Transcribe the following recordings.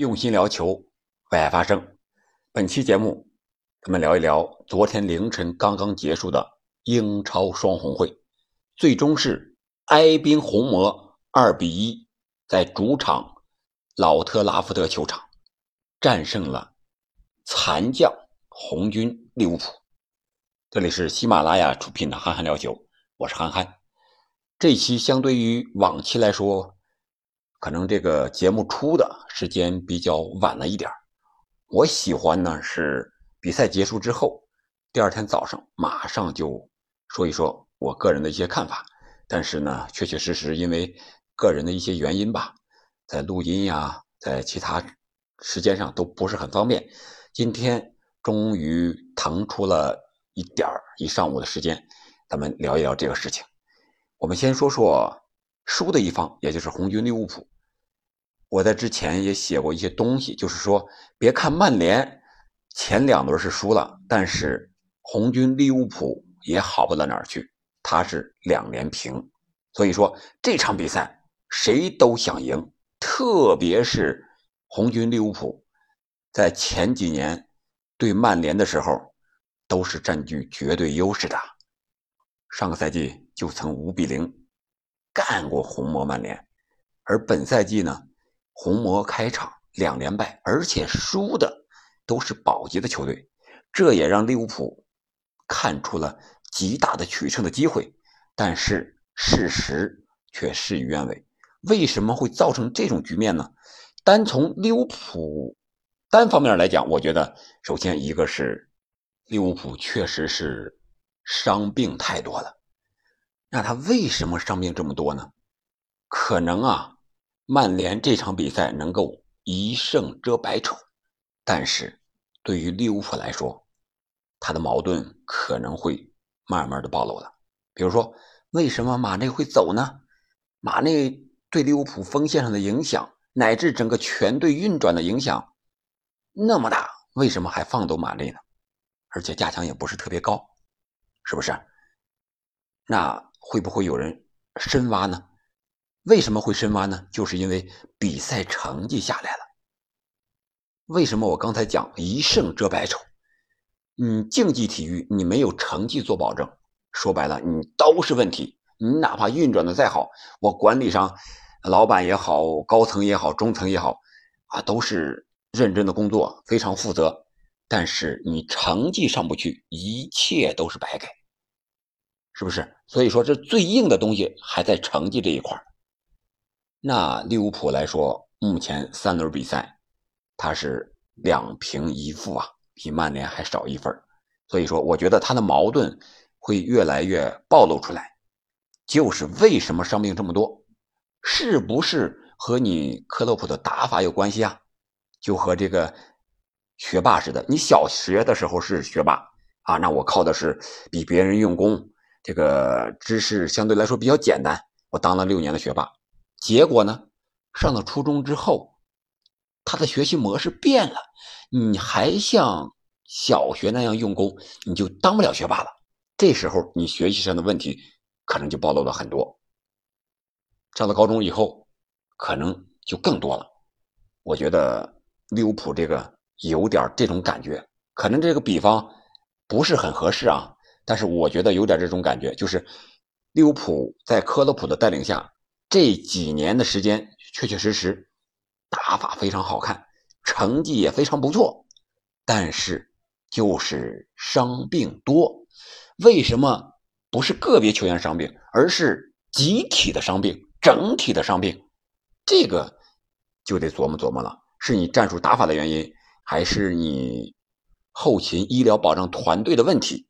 用心聊球，为爱发声。本期节目，咱们聊一聊昨天凌晨刚刚结束的英超双红会，最终是埃宾红魔二比一在主场老特拉福德球场战胜了残将红军利物浦。这里是喜马拉雅出品的憨憨聊球，我是憨憨。这期相对于往期来说。可能这个节目出的时间比较晚了一点我喜欢呢是比赛结束之后，第二天早上马上就说一说我个人的一些看法。但是呢，确确实实因为个人的一些原因吧，在录音呀，在其他时间上都不是很方便。今天终于腾出了一点一上午的时间，咱们聊一聊这个事情。我们先说说输的一方，也就是红军利物浦。我在之前也写过一些东西，就是说，别看曼联前两轮是输了，但是红军利物浦也好不到哪儿去，他是两连平，所以说这场比赛谁都想赢，特别是红军利物浦，在前几年对曼联的时候都是占据绝对优势的，上个赛季就曾五比零干过红魔曼联，而本赛季呢？红魔开场两连败，而且输的都是保级的球队，这也让利物浦看出了极大的取胜的机会。但是事实却事与愿违。为什么会造成这种局面呢？单从利物浦单方面来讲，我觉得首先一个是利物浦确实是伤病太多了。那他为什么伤病这么多呢？可能啊。曼联这场比赛能够一胜遮百丑，但是对于利物浦来说，他的矛盾可能会慢慢的暴露了。比如说，为什么马内会走呢？马内对利物浦锋线上的影响，乃至整个全队运转的影响那么大，为什么还放走马内呢？而且加强也不是特别高，是不是？那会不会有人深挖呢？为什么会深挖呢？就是因为比赛成绩下来了。为什么我刚才讲一胜遮百丑？嗯，竞技体育你没有成绩做保证，说白了你都是问题。你哪怕运转的再好，我管理上老板也好，高层也好，中层也好，啊，都是认真的工作，非常负责。但是你成绩上不去，一切都是白给，是不是？所以说，这最硬的东西还在成绩这一块那利物浦来说，目前三轮比赛，他是两平一负啊，比曼联还少一分所以说，我觉得他的矛盾会越来越暴露出来。就是为什么伤病这么多，是不是和你克洛普的打法有关系啊？就和这个学霸似的，你小学的时候是学霸啊，那我靠的是比别人用功，这个知识相对来说比较简单，我当了六年的学霸。结果呢？上了初中之后，他的学习模式变了。你还像小学那样用功，你就当不了学霸了。这时候你学习上的问题可能就暴露了很多。上了高中以后，可能就更多了。我觉得利物浦这个有点这种感觉，可能这个比方不是很合适啊。但是我觉得有点这种感觉，就是利物浦在科洛普的带领下。这几年的时间，确确实实打法非常好看，成绩也非常不错，但是就是伤病多。为什么不是个别球员伤病，而是集体的伤病、整体的伤病？这个就得琢磨琢磨了：是你战术打法的原因，还是你后勤医疗保障团队的问题？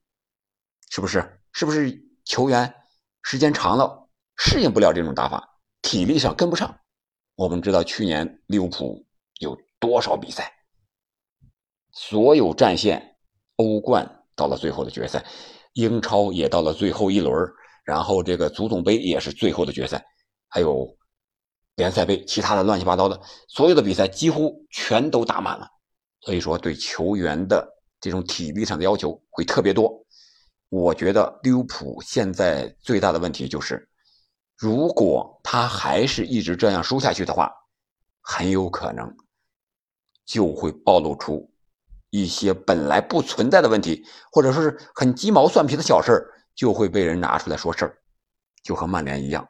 是不是？是不是球员时间长了适应不了这种打法？体力上跟不上，我们知道去年利物浦有多少比赛，所有战线，欧冠到了最后的决赛，英超也到了最后一轮，然后这个足总杯也是最后的决赛，还有联赛杯，其他的乱七八糟的，所有的比赛几乎全都打满了，所以说对球员的这种体力上的要求会特别多。我觉得利物浦现在最大的问题就是。如果他还是一直这样输下去的话，很有可能就会暴露出一些本来不存在的问题，或者说是很鸡毛蒜皮的小事儿，就会被人拿出来说事儿，就和曼联一样，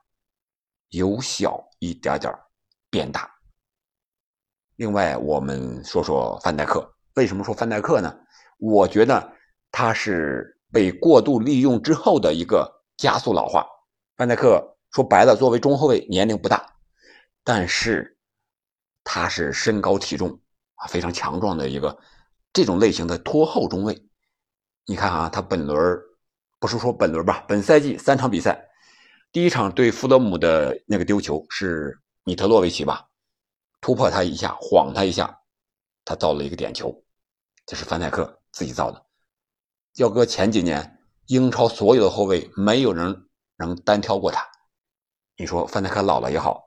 由小一点点变大。另外，我们说说范戴克。为什么说范戴克呢？我觉得他是被过度利用之后的一个加速老化。范戴克说白了，作为中后卫，年龄不大，但是他是身高体重啊非常强壮的一个这种类型的拖后中卫。你看啊，他本轮不是说本轮吧，本赛季三场比赛，第一场对富勒姆的那个丢球是米特洛维奇吧？突破他一下，晃他一下，他造了一个点球，这是范戴克自己造的。要搁前几年，英超所有的后卫没有人能单挑过他。你说范戴克老了也好，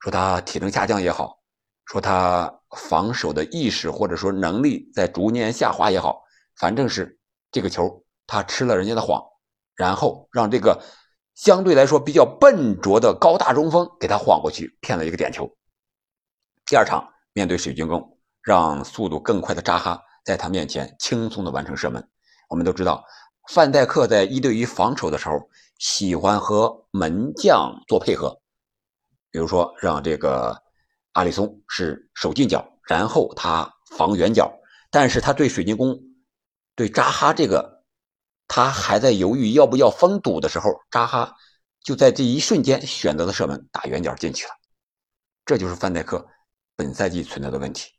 说他体能下降也好，说他防守的意识或者说能力在逐年下滑也好，反正是这个球他吃了人家的谎，然后让这个相对来说比较笨拙的高大中锋给他晃过去，骗了一个点球。第二场面对水晶宫，让速度更快的扎哈在他面前轻松的完成射门。我们都知道，范戴克在一对一防守的时候，喜欢和门将做配合，比如说让这个阿里松是守近角，然后他防远角。但是他对水晶宫、对扎哈这个，他还在犹豫要不要封堵的时候，扎哈就在这一瞬间选择了射门，打远角进去了。这就是范戴克。本赛季存在的问题，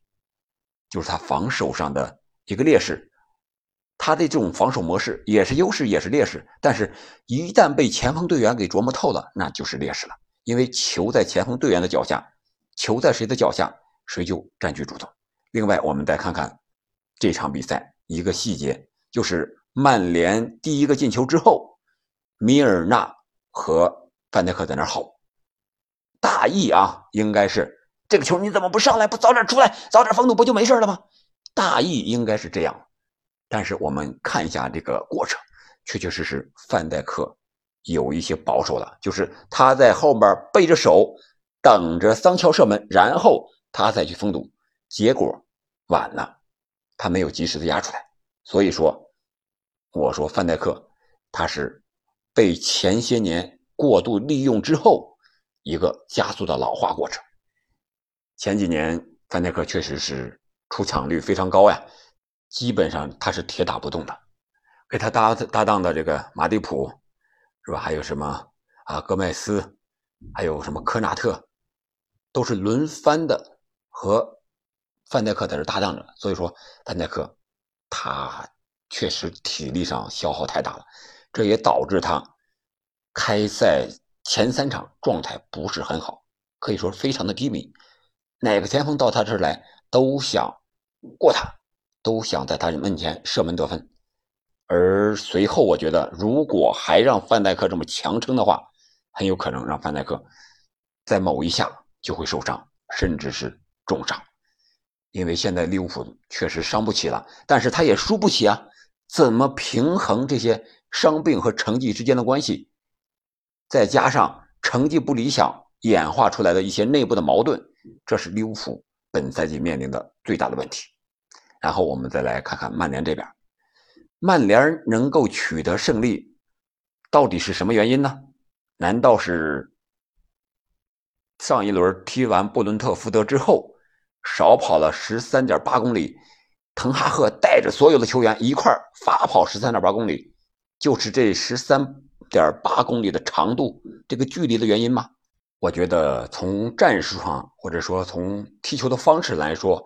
就是他防守上的一个劣势。他的这种防守模式也是优势，也是劣势。但是，一旦被前锋队员给琢磨透了，那就是劣势了。因为球在前锋队员的脚下，球在谁的脚下，谁就占据主动。另外，我们再看看这场比赛一个细节，就是曼联第一个进球之后，米尔纳和范戴克在那吼，大意啊，应该是。这个球你怎么不上来？不早点出来，早点封堵，不就没事了吗？大意应该是这样，但是我们看一下这个过程，确确实实范戴克有一些保守了，就是他在后面背着手等着桑乔射门，然后他再去封堵，结果晚了，他没有及时的压出来。所以说，我说范戴克他是被前些年过度利用之后一个加速的老化过程。前几年范戴克确实是出场率非常高呀，基本上他是铁打不动的，给他搭搭档的这个马蒂普，是吧？还有什么啊？戈麦斯，还有什么科纳特，都是轮番的和范戴克在这搭档着。所以说，范戴克他确实体力上消耗太大了，这也导致他开赛前三场状态不是很好，可以说非常的低迷。哪个前锋到他这儿来都想过他，都想在他门前射门得分。而随后，我觉得如果还让范戴克这么强撑的话，很有可能让范戴克在某一下就会受伤，甚至是重伤。因为现在利物浦确实伤不起了，但是他也输不起啊！怎么平衡这些伤病和成绩之间的关系？再加上成绩不理想演化出来的一些内部的矛盾。这是利物浦本赛季面临的最大的问题。然后我们再来看看曼联这边，曼联能够取得胜利，到底是什么原因呢？难道是上一轮踢完布伦特福德之后，少跑了十三点八公里，滕哈赫带着所有的球员一块儿罚跑十三点八公里，就是这十三点八公里的长度这个距离的原因吗？我觉得从战术上，或者说从踢球的方式来说，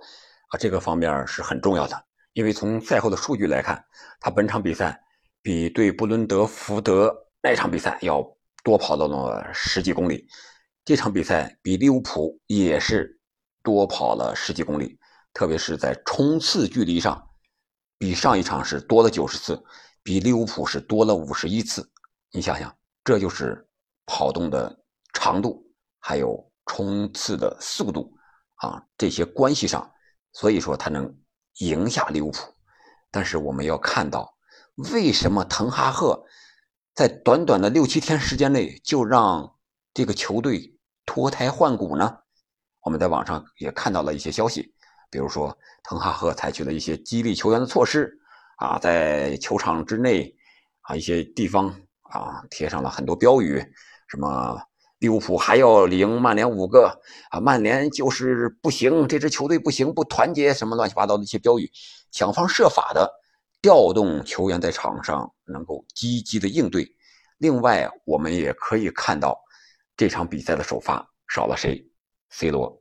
啊，这个方面是很重要的。因为从赛后的数据来看，他本场比赛比对布伦德福德那场比赛要多跑到了十几公里，这场比赛比利物浦也是多跑了十几公里，特别是在冲刺距离上，比上一场是多了九十次，比利物浦是多了五十一次。你想想，这就是跑动的。长度还有冲刺的速度啊，这些关系上，所以说他能赢下利物浦。但是我们要看到，为什么滕哈赫在短短的六七天时间内就让这个球队脱胎换骨呢？我们在网上也看到了一些消息，比如说滕哈赫采取了一些激励球员的措施啊，在球场之内啊一些地方啊贴上了很多标语，什么利物浦还要赢曼联五个啊，曼联就是不行，这支球队不行，不团结，什么乱七八糟的一些标语，想方设法的调动球员在场上能够积极的应对。另外，我们也可以看到这场比赛的首发少了谁？C 罗。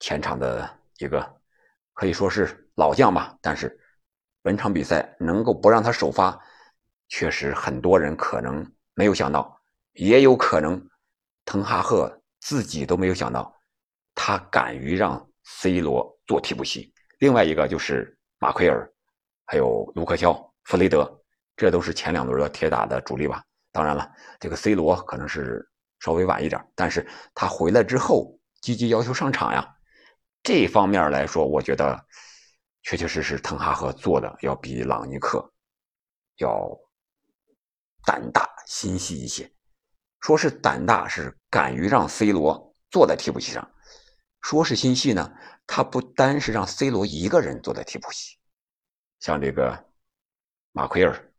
前场的一个可以说是老将吧，但是本场比赛能够不让他首发，确实很多人可能没有想到，也有可能滕哈赫自己都没有想到，他敢于让 C 罗做替补席。另外一个就是马奎尔，还有卢克肖、弗雷德，这都是前两轮的铁打的主力吧。当然了，这个 C 罗可能是稍微晚一点，但是他回来之后积极要求上场呀。这方面来说，我觉得确确实实滕哈赫做的要比朗尼克要胆大心细一些。说是胆大，是敢于让 C 罗坐在替补席上；说是心细呢，他不单是让 C 罗一个人坐在替补席，像这个马奎尔、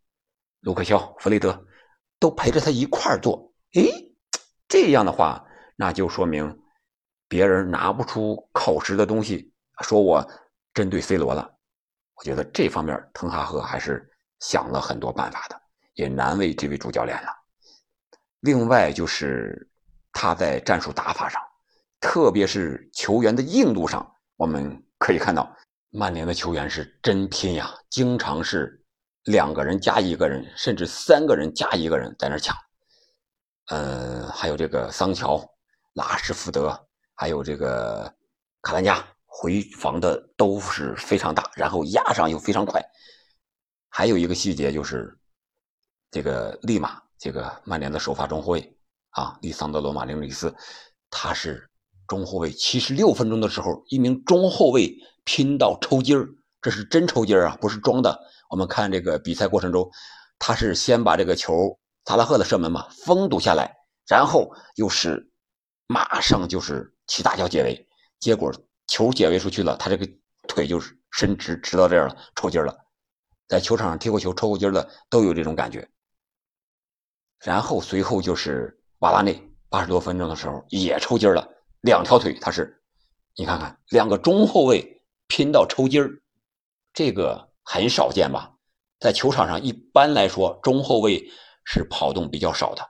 卢克肖、弗雷德都陪着他一块儿坐。诶，这样的话，那就说明。别人拿不出口实的东西，说我针对 C 罗了。我觉得这方面滕哈赫还是想了很多办法的，也难为这位主教练了。另外就是他在战术打法上，特别是球员的硬度上，我们可以看到曼联的球员是真拼呀，经常是两个人加一个人，甚至三个人加一个人在那抢。呃，还有这个桑乔、拉什福德。还有这个卡兰加回防的都是非常大，然后压上又非常快。还有一个细节就是，这个利马，这个曼联的首发中后卫啊，利桑德罗马林里斯，他是中后卫，七十六分钟的时候，一名中后卫拼到抽筋儿，这是真抽筋儿啊，不是装的。我们看这个比赛过程中，他是先把这个球萨拉赫的射门嘛封堵下来，然后又是马上就是。起大脚解围，结果球解围出去了，他这个腿就是伸直，直到这儿了，抽筋了。在球场上踢过球、抽过筋的都有这种感觉。然后随后就是瓦拉内，八十多分钟的时候也抽筋了，两条腿他是，你看看两个中后卫拼到抽筋，这个很少见吧？在球场上一般来说，中后卫是跑动比较少的。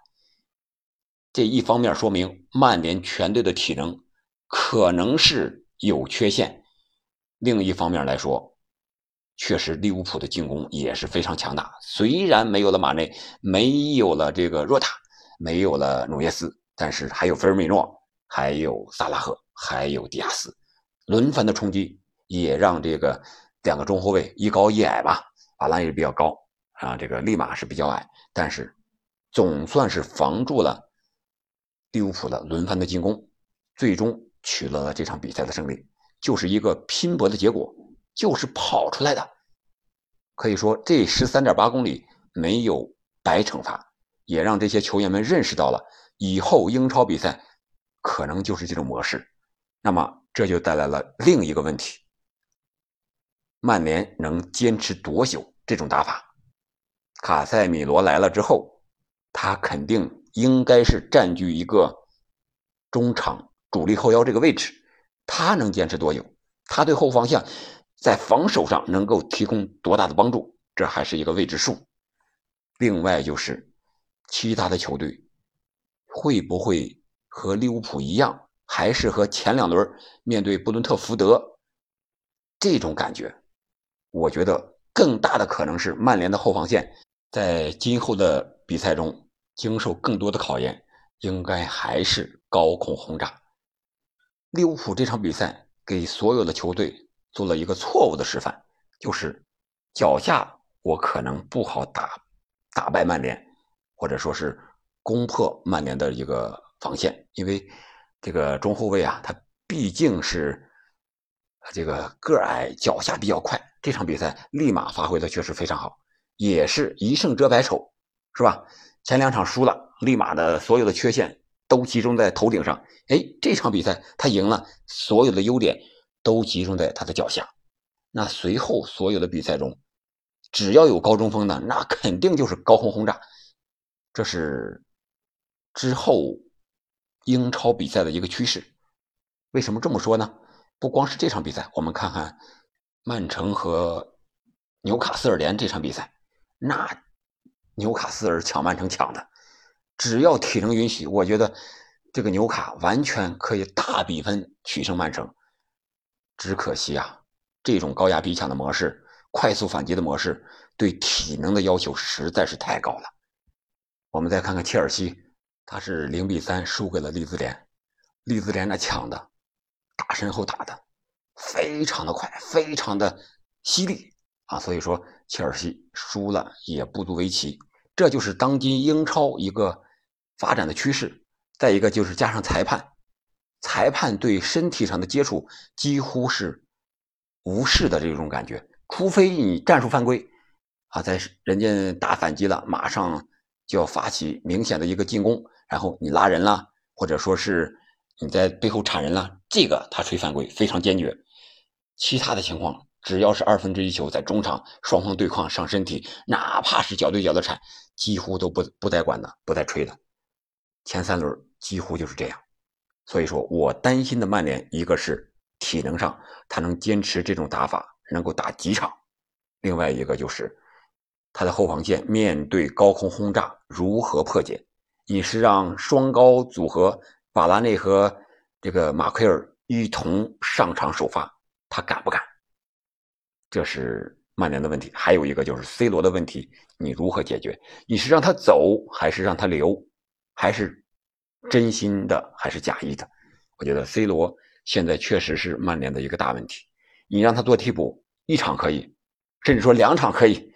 这一方面说明曼联全队的体能。可能是有缺陷，另一方面来说，确实利物浦的进攻也是非常强大。虽然没有了马内，没有了这个若塔，没有了努涅斯，但是还有菲尔米诺，还有萨拉赫，还有迪亚斯，轮番的冲击也让这个两个中后卫一高一矮吧，阿兰也比较高啊，这个利马是比较矮，但是总算是防住了利物浦的轮番的进攻，最终。取得了这场比赛的胜利，就是一个拼搏的结果，就是跑出来的。可以说，这十三点八公里没有白惩罚，也让这些球员们认识到了以后英超比赛可能就是这种模式。那么，这就带来了另一个问题：曼联能坚持多久这种打法？卡塞米罗来了之后，他肯定应该是占据一个中场。主力后腰这个位置，他能坚持多久？他对后防线在防守上能够提供多大的帮助？这还是一个未知数。另外就是其他的球队会不会和利物浦一样，还是和前两轮面对布伦特福德这种感觉？我觉得更大的可能是曼联的后防线在今后的比赛中经受更多的考验，应该还是高空轰炸。利物浦这场比赛给所有的球队做了一个错误的示范，就是脚下我可能不好打打败曼联，或者说是攻破曼联的一个防线，因为这个中后卫啊，他毕竟是这个个矮，脚下比较快。这场比赛立马发挥的确实非常好，也是一胜遮百丑，是吧？前两场输了，立马的所有的缺陷。都集中在头顶上，哎，这场比赛他赢了，所有的优点都集中在他的脚下。那随后所有的比赛中，只要有高中锋的，那肯定就是高空轰炸。这是之后英超比赛的一个趋势。为什么这么说呢？不光是这场比赛，我们看看曼城和纽卡斯尔联这场比赛，那纽卡斯尔抢曼城抢的，只要体能允许，我觉得这个纽卡完全可以大比分取胜曼城。只可惜啊。这种高压逼抢的模式，快速反击的模式，对体能的要求实在是太高了。我们再看看切尔西，他是零比三输给了利兹联，利兹联那抢的，打身后打的，非常的快，非常的犀利啊！所以说切尔西输了也不足为奇，这就是当今英超一个发展的趋势。再一个就是加上裁判，裁判对身体上的接触几乎是。无视的这种感觉，除非你战术犯规，啊，在人家打反击了，马上就要发起明显的一个进攻，然后你拉人了，或者说是你在背后铲人了，这个他吹犯规，非常坚决。其他的情况，只要是二分之一球在中场双方对抗上身体，哪怕是脚对脚的铲，几乎都不不带管的，不带吹的。前三轮几乎就是这样，所以说我担心的曼联，一个是。体能上，他能坚持这种打法，能够打几场。另外一个就是他的后防线面对高空轰炸如何破解？你是让双高组合瓦拉内和这个马奎尔一同上场首发，他敢不敢？这是曼联的问题。还有一个就是 C 罗的问题，你如何解决？你是让他走，还是让他留？还是真心的，还是假意的？我觉得 C 罗。现在确实是曼联的一个大问题。你让他做替补，一场可以，甚至说两场可以，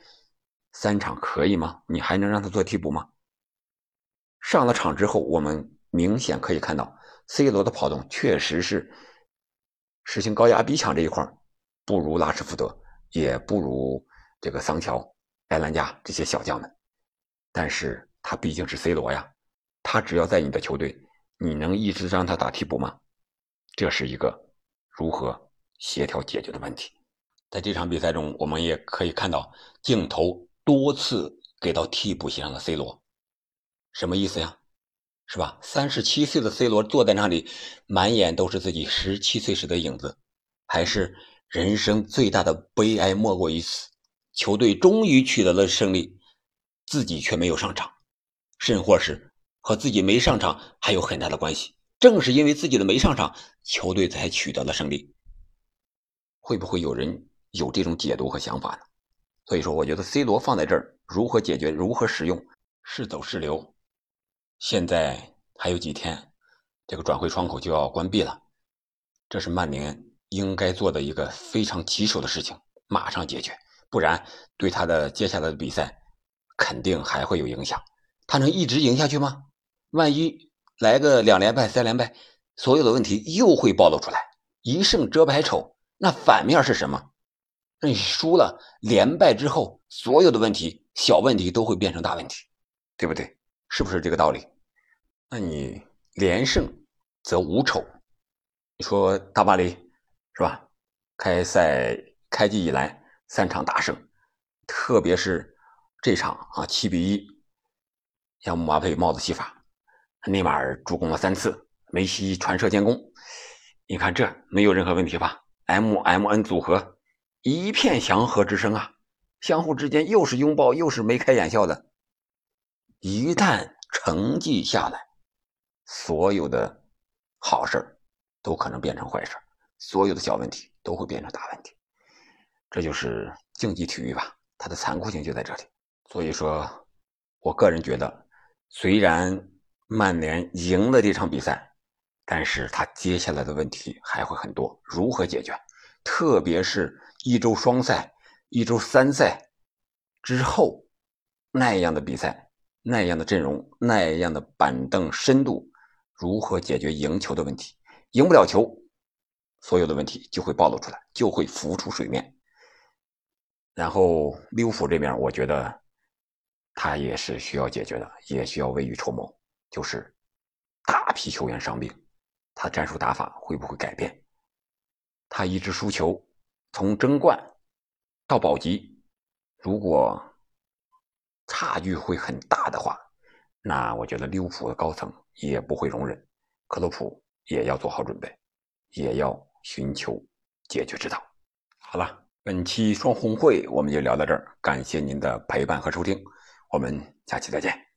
三场可以吗？你还能让他做替补吗？上了场之后，我们明显可以看到，C 罗的跑动确实是实行高压逼抢这一块不如拉什福德，也不如这个桑乔、埃兰加这些小将们。但是他毕竟是 C 罗呀，他只要在你的球队，你能一直让他打替补吗？这是一个如何协调解决的问题。在这场比赛中，我们也可以看到镜头多次给到替补席上的 C 罗，什么意思呀？是吧？三十七岁的 C 罗坐在那里，满眼都是自己十七岁时的影子，还是人生最大的悲哀莫过于此。球队终于取得了胜利，自己却没有上场，甚或是和自己没上场还有很大的关系。正是因为自己的没上场，球队才取得了胜利。会不会有人有这种解读和想法呢？所以说，我觉得 C 罗放在这儿，如何解决，如何使用，是走是留？现在还有几天，这个转会窗口就要关闭了，这是曼联应该做的一个非常棘手的事情，马上解决，不然对他的接下来的比赛肯定还会有影响。他能一直赢下去吗？万一……来个两连败、三连败，所有的问题又会暴露出来。一胜遮百丑，那反面是什么？那你输了，连败之后，所有的问题、小问题都会变成大问题，对不对？是不是这个道理？那你连胜则无丑。你说大巴黎是吧？开赛开季以来三场大胜，特别是这场啊，七比一，让姆巴佩帽子戏法。内马尔助攻了三次，梅西传射建功，你看这没有任何问题吧？M M N 组合一片祥和之声啊，相互之间又是拥抱又是眉开眼笑的。一旦成绩下来，所有的好事都可能变成坏事所有的小问题都会变成大问题。这就是竞技体育吧，它的残酷性就在这里。所以说，我个人觉得，虽然。曼联赢了这场比赛，但是他接下来的问题还会很多，如何解决？特别是一周双赛、一周三赛之后那样的比赛、那样的阵容、那样的板凳深度，如何解决赢球的问题？赢不了球，所有的问题就会暴露出来，就会浮出水面。然后利物浦这边，我觉得他也是需要解决的，也需要未雨绸缪。就是大批球员伤病，他战术打法会不会改变？他一直输球，从争冠到保级，如果差距会很大的话，那我觉得利物浦的高层也不会容忍，克洛普也要做好准备，也要寻求解决之道。好了，本期双红会我们就聊到这儿，感谢您的陪伴和收听，我们下期再见。